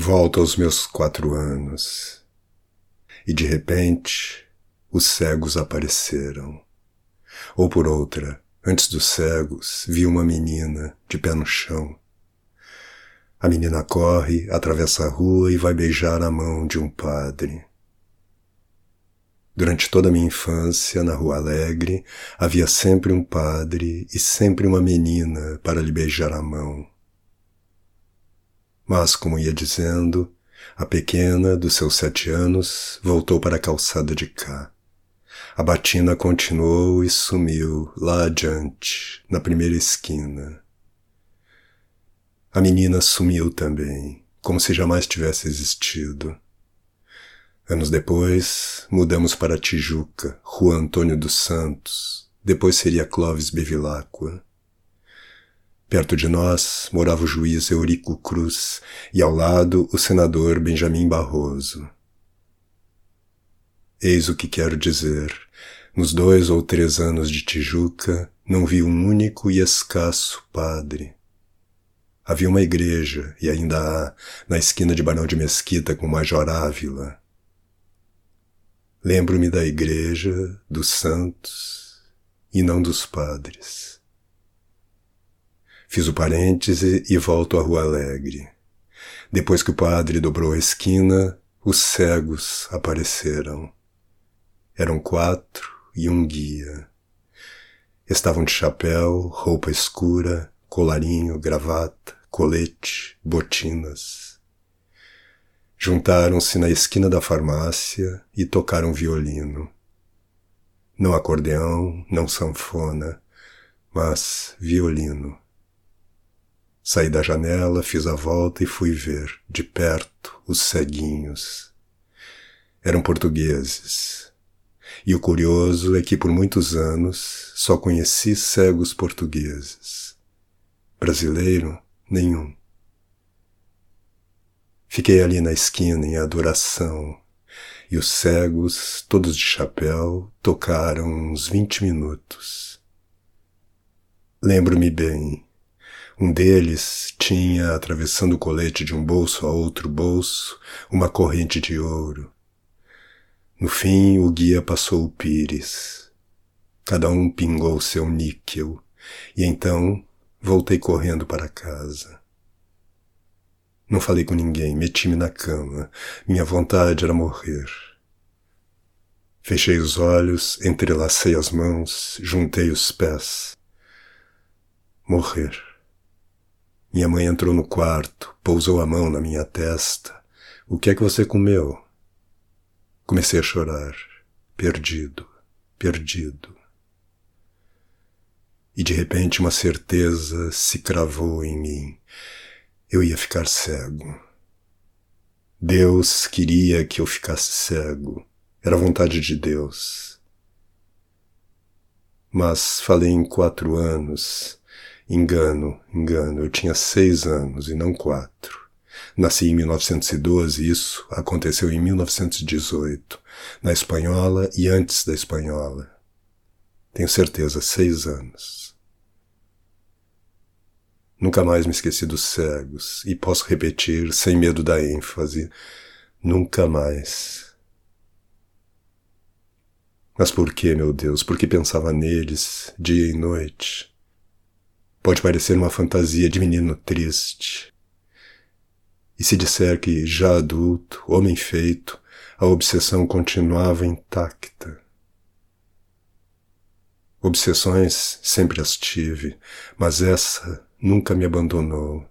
Volto aos meus quatro anos. E de repente, os cegos apareceram. Ou por outra, antes dos cegos, vi uma menina de pé no chão. A menina corre, atravessa a rua e vai beijar a mão de um padre. Durante toda a minha infância, na Rua Alegre, havia sempre um padre e sempre uma menina para lhe beijar a mão. Mas, como ia dizendo, a pequena, dos seus sete anos, voltou para a calçada de cá. A batina continuou e sumiu lá adiante, na primeira esquina. A menina sumiu também, como se jamais tivesse existido. Anos depois, mudamos para Tijuca, Rua Antônio dos Santos, depois seria Clóvis Bevilacqua. Perto de nós morava o juiz Eurico Cruz e ao lado o senador Benjamin Barroso. Eis o que quero dizer. Nos dois ou três anos de Tijuca, não vi um único e escasso padre. Havia uma igreja, e ainda há, na esquina de Barão de Mesquita com Major Ávila, Lembro-me da igreja, dos santos e não dos padres. Fiz o parêntese e volto à Rua Alegre. Depois que o padre dobrou a esquina, os cegos apareceram. Eram quatro e um guia. Estavam de chapéu, roupa escura, colarinho, gravata, colete, botinas. Juntaram-se na esquina da farmácia e tocaram violino. Não acordeão, não sanfona, mas violino. Saí da janela, fiz a volta e fui ver, de perto, os ceguinhos. Eram portugueses. E o curioso é que por muitos anos só conheci cegos portugueses. Brasileiro, nenhum. Fiquei ali na esquina em adoração, e os cegos, todos de chapéu, tocaram uns vinte minutos. Lembro-me bem. Um deles tinha, atravessando o colete de um bolso a outro bolso, uma corrente de ouro. No fim, o guia passou o pires. Cada um pingou seu níquel, e então voltei correndo para casa. Não falei com ninguém, meti-me na cama. Minha vontade era morrer. Fechei os olhos, entrelacei as mãos, juntei os pés. Morrer. Minha mãe entrou no quarto, pousou a mão na minha testa. O que é que você comeu? Comecei a chorar. Perdido, perdido. E de repente uma certeza se cravou em mim eu ia ficar cego. Deus queria que eu ficasse cego. Era vontade de Deus. Mas falei em quatro anos. Engano, engano. Eu tinha seis anos e não quatro. Nasci em 1912 e isso aconteceu em 1918, na Espanhola e antes da Espanhola. Tenho certeza, seis anos. Nunca mais me esqueci dos cegos, e posso repetir, sem medo da ênfase, nunca mais. Mas por que, meu Deus? Por que pensava neles dia e noite? Pode parecer uma fantasia de menino triste. E se disser que, já adulto, homem feito, a obsessão continuava intacta. Obsessões sempre as tive, mas essa nunca me abandonou.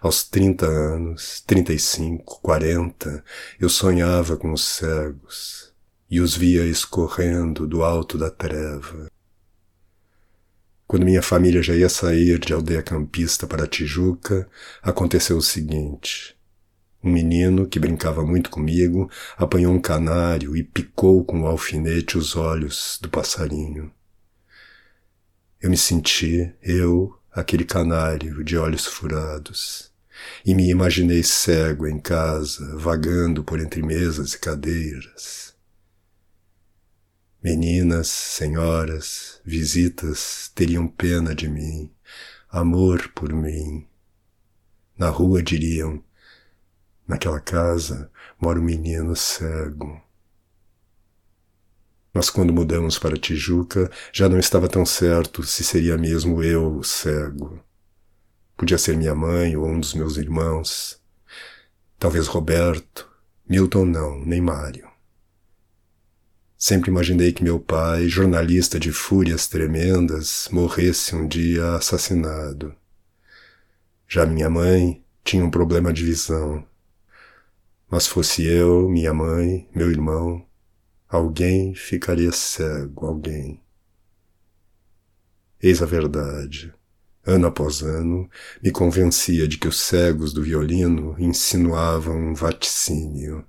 Aos trinta anos, trinta e cinco, quarenta, eu sonhava com os cegos e os via escorrendo do alto da treva. Quando minha família já ia sair de aldeia campista para Tijuca, aconteceu o seguinte. Um menino que brincava muito comigo apanhou um canário e picou com o alfinete os olhos do passarinho. Eu me senti, eu, aquele canário de olhos furados, e me imaginei cego em casa, vagando por entre mesas e cadeiras. Meninas, senhoras, visitas teriam pena de mim, amor por mim. Na rua diriam: Naquela casa mora um menino cego. Mas quando mudamos para Tijuca, já não estava tão certo se seria mesmo eu o cego. Podia ser minha mãe ou um dos meus irmãos. Talvez Roberto. Milton não, nem Mário. Sempre imaginei que meu pai, jornalista de fúrias tremendas, morresse um dia assassinado. Já minha mãe tinha um problema de visão. Mas fosse eu, minha mãe, meu irmão, alguém ficaria cego, alguém. Eis a verdade. Ano após ano, me convencia de que os cegos do violino insinuavam um vaticínio.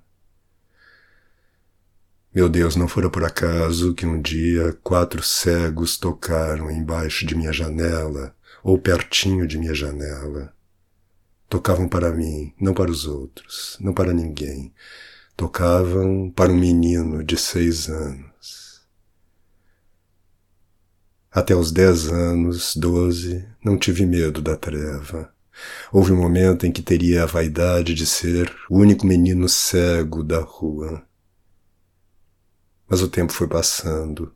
Meu Deus, não fora por acaso que um dia quatro cegos tocaram embaixo de minha janela ou pertinho de minha janela. Tocavam para mim, não para os outros, não para ninguém. Tocavam para um menino de seis anos. Até os dez anos, doze, não tive medo da treva. Houve um momento em que teria a vaidade de ser o único menino cego da rua. Mas o tempo foi passando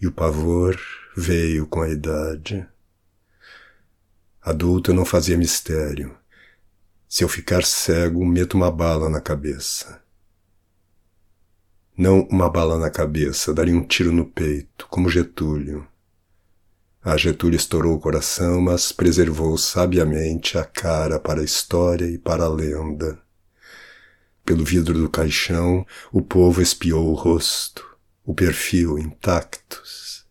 e o pavor veio com a idade. Adulto eu não fazia mistério. Se eu ficar cego, meto uma bala na cabeça. Não uma bala na cabeça, daria um tiro no peito, como Getúlio. A Getúlio estourou o coração, mas preservou sabiamente a cara para a história e para a lenda. Pelo vidro do caixão, o povo espiou o rosto o perfil intactos.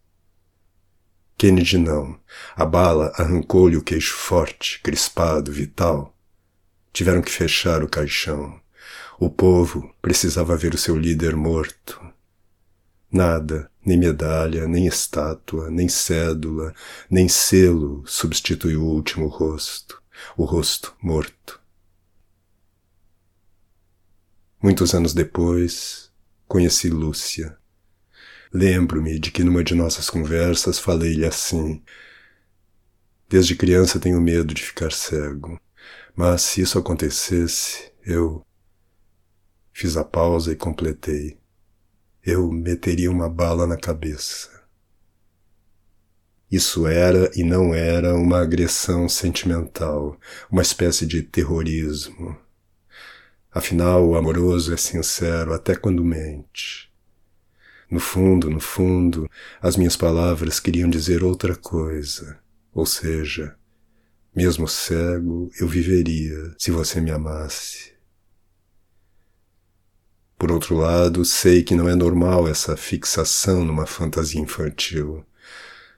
Kennedy não. A bala arrancou-lhe o queixo forte, crispado, vital. Tiveram que fechar o caixão. O povo precisava ver o seu líder morto. Nada, nem medalha, nem estátua, nem cédula, nem selo substituiu o último rosto, o rosto morto. Muitos anos depois, conheci Lúcia. Lembro-me de que numa de nossas conversas falei-lhe assim: Desde criança tenho medo de ficar cego, mas se isso acontecesse, eu. Fiz a pausa e completei. Eu meteria uma bala na cabeça. Isso era e não era uma agressão sentimental, uma espécie de terrorismo. Afinal, o amoroso é sincero até quando mente. No fundo, no fundo, as minhas palavras queriam dizer outra coisa. Ou seja, mesmo cego, eu viveria se você me amasse. Por outro lado, sei que não é normal essa fixação numa fantasia infantil,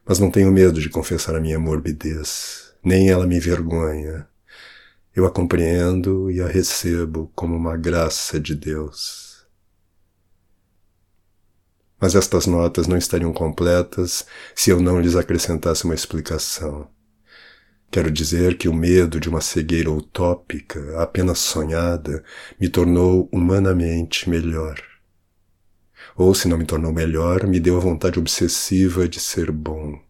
mas não tenho medo de confessar a minha morbidez, nem ela me envergonha. Eu a compreendo e a recebo como uma graça de Deus. Mas estas notas não estariam completas se eu não lhes acrescentasse uma explicação. Quero dizer que o medo de uma cegueira utópica, apenas sonhada, me tornou humanamente melhor. Ou, se não me tornou melhor, me deu a vontade obsessiva de ser bom.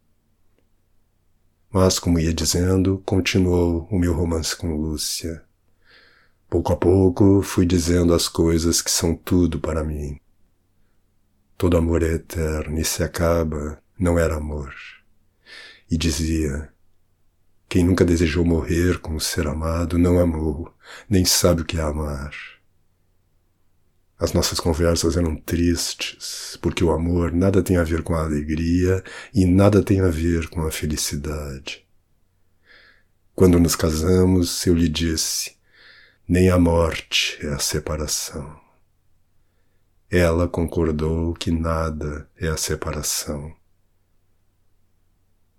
Mas, como ia dizendo, continuou o meu romance com Lúcia. Pouco a pouco fui dizendo as coisas que são tudo para mim. Todo amor é eterno e se acaba, não era amor. E dizia: Quem nunca desejou morrer com o ser amado não amou, nem sabe o que é amar. As nossas conversas eram tristes, porque o amor nada tem a ver com a alegria e nada tem a ver com a felicidade. Quando nos casamos, eu lhe disse: nem a morte é a separação. Ela concordou que nada é a separação.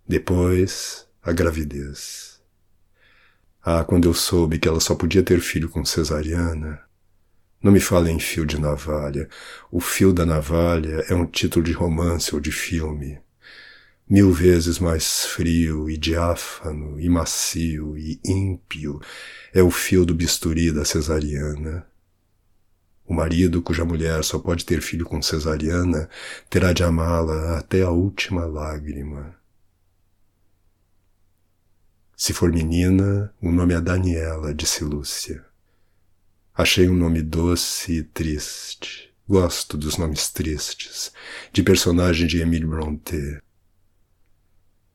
Depois, a gravidez. Ah, quando eu soube que ela só podia ter filho com cesariana. Não me fale em fio de navalha. O fio da navalha é um título de romance ou de filme. Mil vezes mais frio e diáfano e macio e ímpio é o fio do bisturi da cesariana. O marido cuja mulher só pode ter filho com cesariana terá de amá-la até a última lágrima. Se for menina, o nome é Daniela, disse Lúcia. Achei um nome doce e triste. Gosto dos nomes tristes, de personagem de Emile Brontë.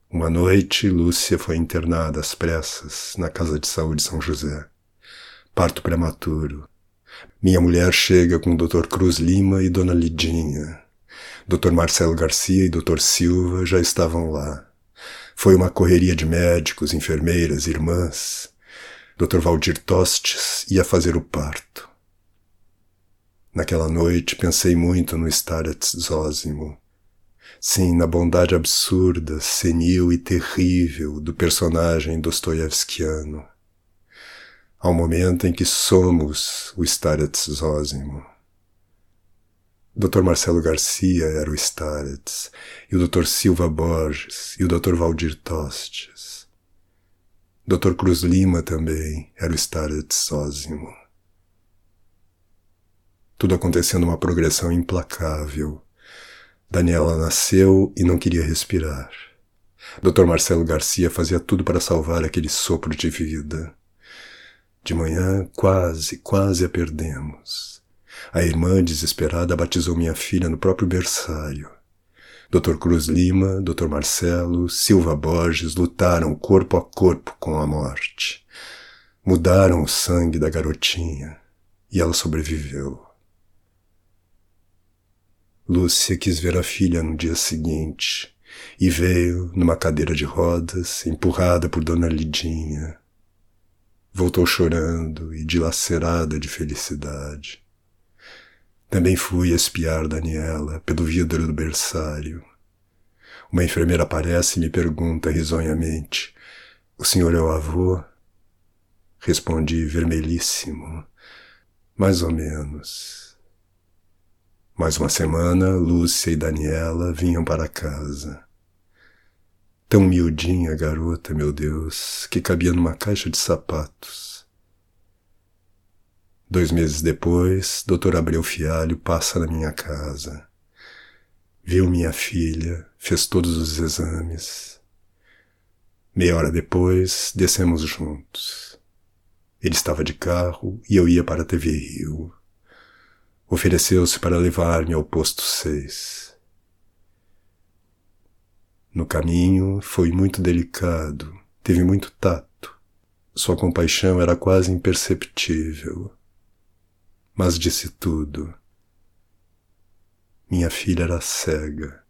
Uma noite, Lúcia foi internada às pressas na Casa de Saúde São José. Parto prematuro. Minha mulher chega com o Dr. Cruz Lima e Dona Lidinha. Dr. Marcelo Garcia e Dr. Silva já estavam lá. Foi uma correria de médicos, enfermeiras, irmãs. Dr. Valdir Tostes ia fazer o parto. Naquela noite pensei muito no Starets Zósimo. Sim, na bondade absurda, senil e terrível do personagem dostoievskiano. Ao momento em que somos o Starets Zósimo. Dr. Marcelo Garcia era o Starets, e o Dr. Silva Borges, e o Dr. Valdir Tostes. Dr. Cruz Lima também era o Starets Zósimo. Tudo aconteceu numa progressão implacável Daniela nasceu e não queria respirar. Dr. Marcelo Garcia fazia tudo para salvar aquele sopro de vida. De manhã, quase, quase a perdemos. A irmã, desesperada, batizou minha filha no próprio berçário. Dr. Cruz Lima, Dr. Marcelo, Silva Borges lutaram corpo a corpo com a morte. Mudaram o sangue da garotinha e ela sobreviveu. Lúcia quis ver a filha no dia seguinte e veio numa cadeira de rodas, empurrada por Dona Lidinha. Voltou chorando e dilacerada de felicidade. Também fui espiar Daniela pelo vidro do berçário. Uma enfermeira aparece e me pergunta risonhamente: O senhor é o avô? Respondi vermelhíssimo. Mais ou menos. Mais uma semana, Lúcia e Daniela vinham para casa. Tão miudinha a garota, meu Deus, que cabia numa caixa de sapatos. Dois meses depois, Dr. Abreu Fialho passa na minha casa. Viu minha filha, fez todos os exames. Meia hora depois, descemos juntos. Ele estava de carro e eu ia para a TV Rio ofereceu-se para levar-me ao posto 6. No caminho foi muito delicado, teve muito tato. Sua compaixão era quase imperceptível. Mas disse tudo. Minha filha era cega.